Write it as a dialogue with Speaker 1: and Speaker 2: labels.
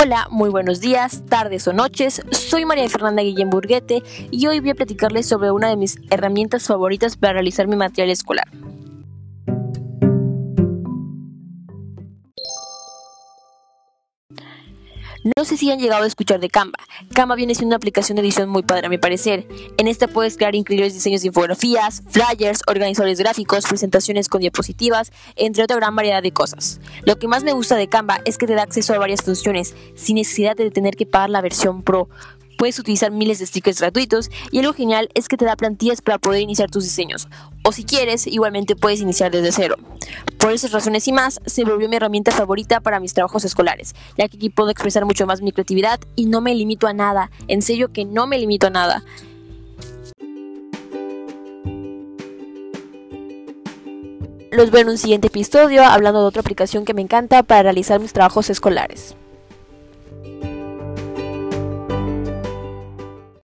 Speaker 1: Hola, muy buenos días, tardes o noches. Soy María Fernanda Guillén Burguete y hoy voy a platicarles sobre una de mis herramientas favoritas para realizar mi material escolar. No sé si han llegado a escuchar de Canva. Canva viene siendo una aplicación de edición muy padre a mi parecer. En esta puedes crear increíbles diseños de infografías, flyers, organizadores gráficos, presentaciones con diapositivas, entre otra gran variedad de cosas. Lo que más me gusta de Canva es que te da acceso a varias funciones sin necesidad de tener que pagar la versión Pro puedes utilizar miles de stickers gratuitos y algo genial es que te da plantillas para poder iniciar tus diseños. O si quieres, igualmente puedes iniciar desde cero. Por esas razones y más, se volvió mi herramienta favorita para mis trabajos escolares, ya que aquí puedo expresar mucho más mi creatividad y no me limito a nada. En serio que no me limito a nada. Los veo en un siguiente episodio hablando de otra aplicación que me encanta para realizar mis trabajos escolares.